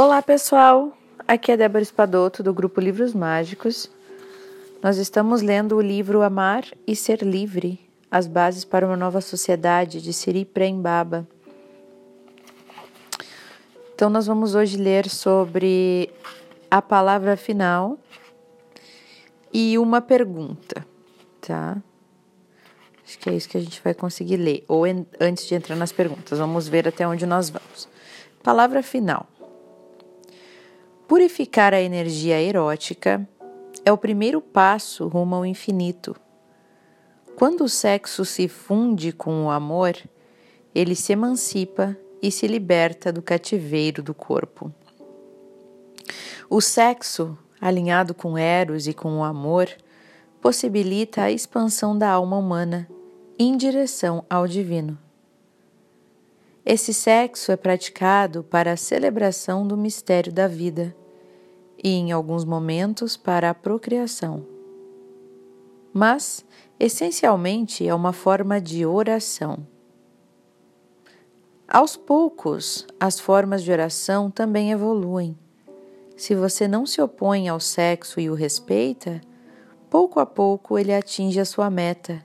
Olá pessoal, aqui é Débora Espadoto do grupo Livros Mágicos. Nós estamos lendo o livro Amar e Ser Livre: As Bases para uma Nova Sociedade de Siri Prembaba. Então nós vamos hoje ler sobre a palavra final e uma pergunta, tá? Acho que é isso que a gente vai conseguir ler. Ou antes de entrar nas perguntas, vamos ver até onde nós vamos. Palavra final. Purificar a energia erótica é o primeiro passo rumo ao infinito. Quando o sexo se funde com o amor, ele se emancipa e se liberta do cativeiro do corpo. O sexo, alinhado com Eros e com o amor, possibilita a expansão da alma humana em direção ao divino. Esse sexo é praticado para a celebração do mistério da vida e, em alguns momentos, para a procriação. Mas, essencialmente, é uma forma de oração. Aos poucos, as formas de oração também evoluem. Se você não se opõe ao sexo e o respeita, pouco a pouco ele atinge a sua meta,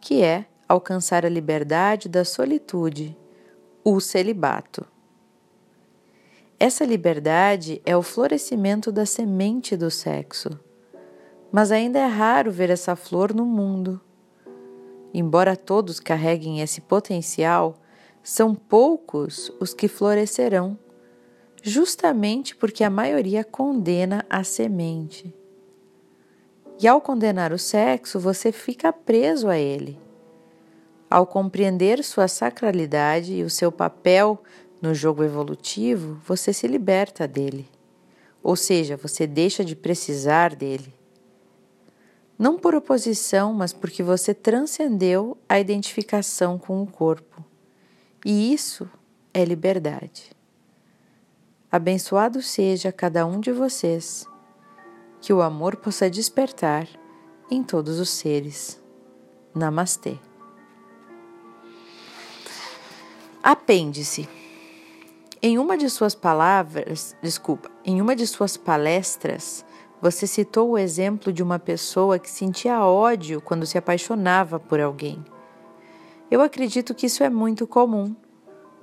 que é alcançar a liberdade da solitude o celibato. Essa liberdade é o florescimento da semente do sexo, mas ainda é raro ver essa flor no mundo. Embora todos carreguem esse potencial, são poucos os que florescerão, justamente porque a maioria condena a semente. E ao condenar o sexo, você fica preso a ele. Ao compreender sua sacralidade e o seu papel no jogo evolutivo, você se liberta dele. Ou seja, você deixa de precisar dele. Não por oposição, mas porque você transcendeu a identificação com o corpo. E isso é liberdade. Abençoado seja cada um de vocês, que o amor possa despertar em todos os seres. Namastê. Apêndice. Em uma de suas palavras, desculpa, em uma de suas palestras, você citou o exemplo de uma pessoa que sentia ódio quando se apaixonava por alguém. Eu acredito que isso é muito comum,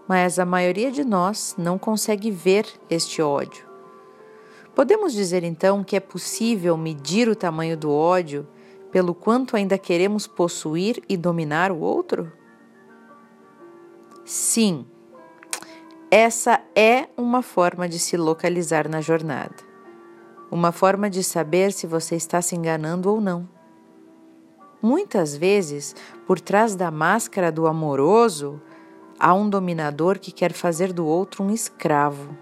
mas a maioria de nós não consegue ver este ódio. Podemos dizer então que é possível medir o tamanho do ódio pelo quanto ainda queremos possuir e dominar o outro? Sim, essa é uma forma de se localizar na jornada. Uma forma de saber se você está se enganando ou não. Muitas vezes, por trás da máscara do amoroso, há um dominador que quer fazer do outro um escravo.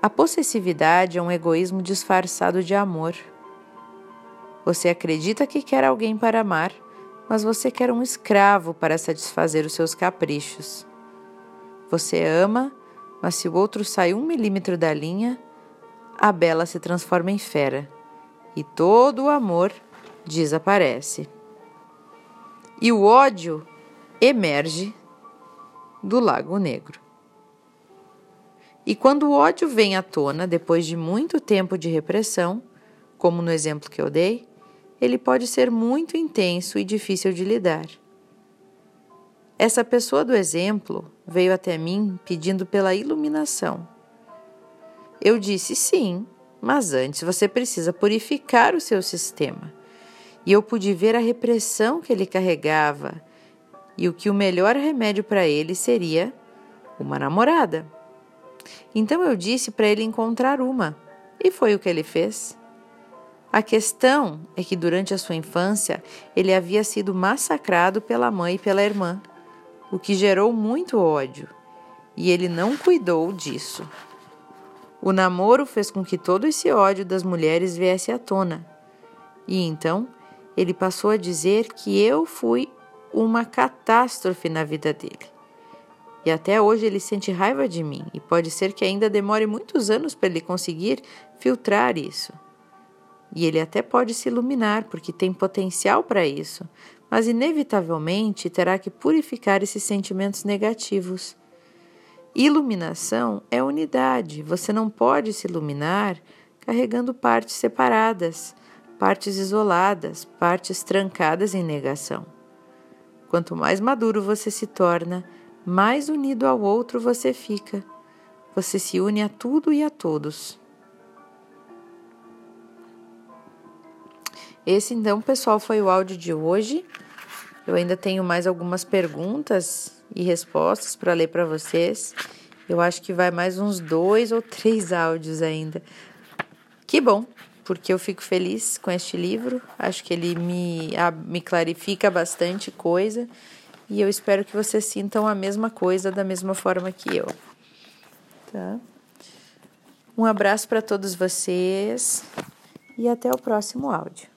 A possessividade é um egoísmo disfarçado de amor. Você acredita que quer alguém para amar, mas você quer um escravo para satisfazer os seus caprichos. Você ama, mas se o outro sai um milímetro da linha, a bela se transforma em fera e todo o amor desaparece. E o ódio emerge do Lago Negro. E quando o ódio vem à tona depois de muito tempo de repressão, como no exemplo que eu dei, ele pode ser muito intenso e difícil de lidar. Essa pessoa do exemplo veio até mim pedindo pela iluminação. Eu disse sim, mas antes você precisa purificar o seu sistema. E eu pude ver a repressão que ele carregava e o que o melhor remédio para ele seria uma namorada. Então eu disse para ele encontrar uma, e foi o que ele fez. A questão é que durante a sua infância ele havia sido massacrado pela mãe e pela irmã, o que gerou muito ódio, e ele não cuidou disso. O namoro fez com que todo esse ódio das mulheres viesse à tona, e então ele passou a dizer que eu fui uma catástrofe na vida dele. E até hoje ele sente raiva de mim, e pode ser que ainda demore muitos anos para ele conseguir filtrar isso. E ele até pode se iluminar, porque tem potencial para isso, mas inevitavelmente terá que purificar esses sentimentos negativos. Iluminação é unidade. Você não pode se iluminar carregando partes separadas, partes isoladas, partes trancadas em negação. Quanto mais maduro você se torna, mais unido ao outro você fica. Você se une a tudo e a todos. Esse então, pessoal, foi o áudio de hoje. Eu ainda tenho mais algumas perguntas e respostas para ler para vocês. Eu acho que vai mais uns dois ou três áudios ainda. Que bom, porque eu fico feliz com este livro. Acho que ele me, me clarifica bastante coisa e eu espero que vocês sintam a mesma coisa da mesma forma que eu. Tá? Um abraço para todos vocês e até o próximo áudio.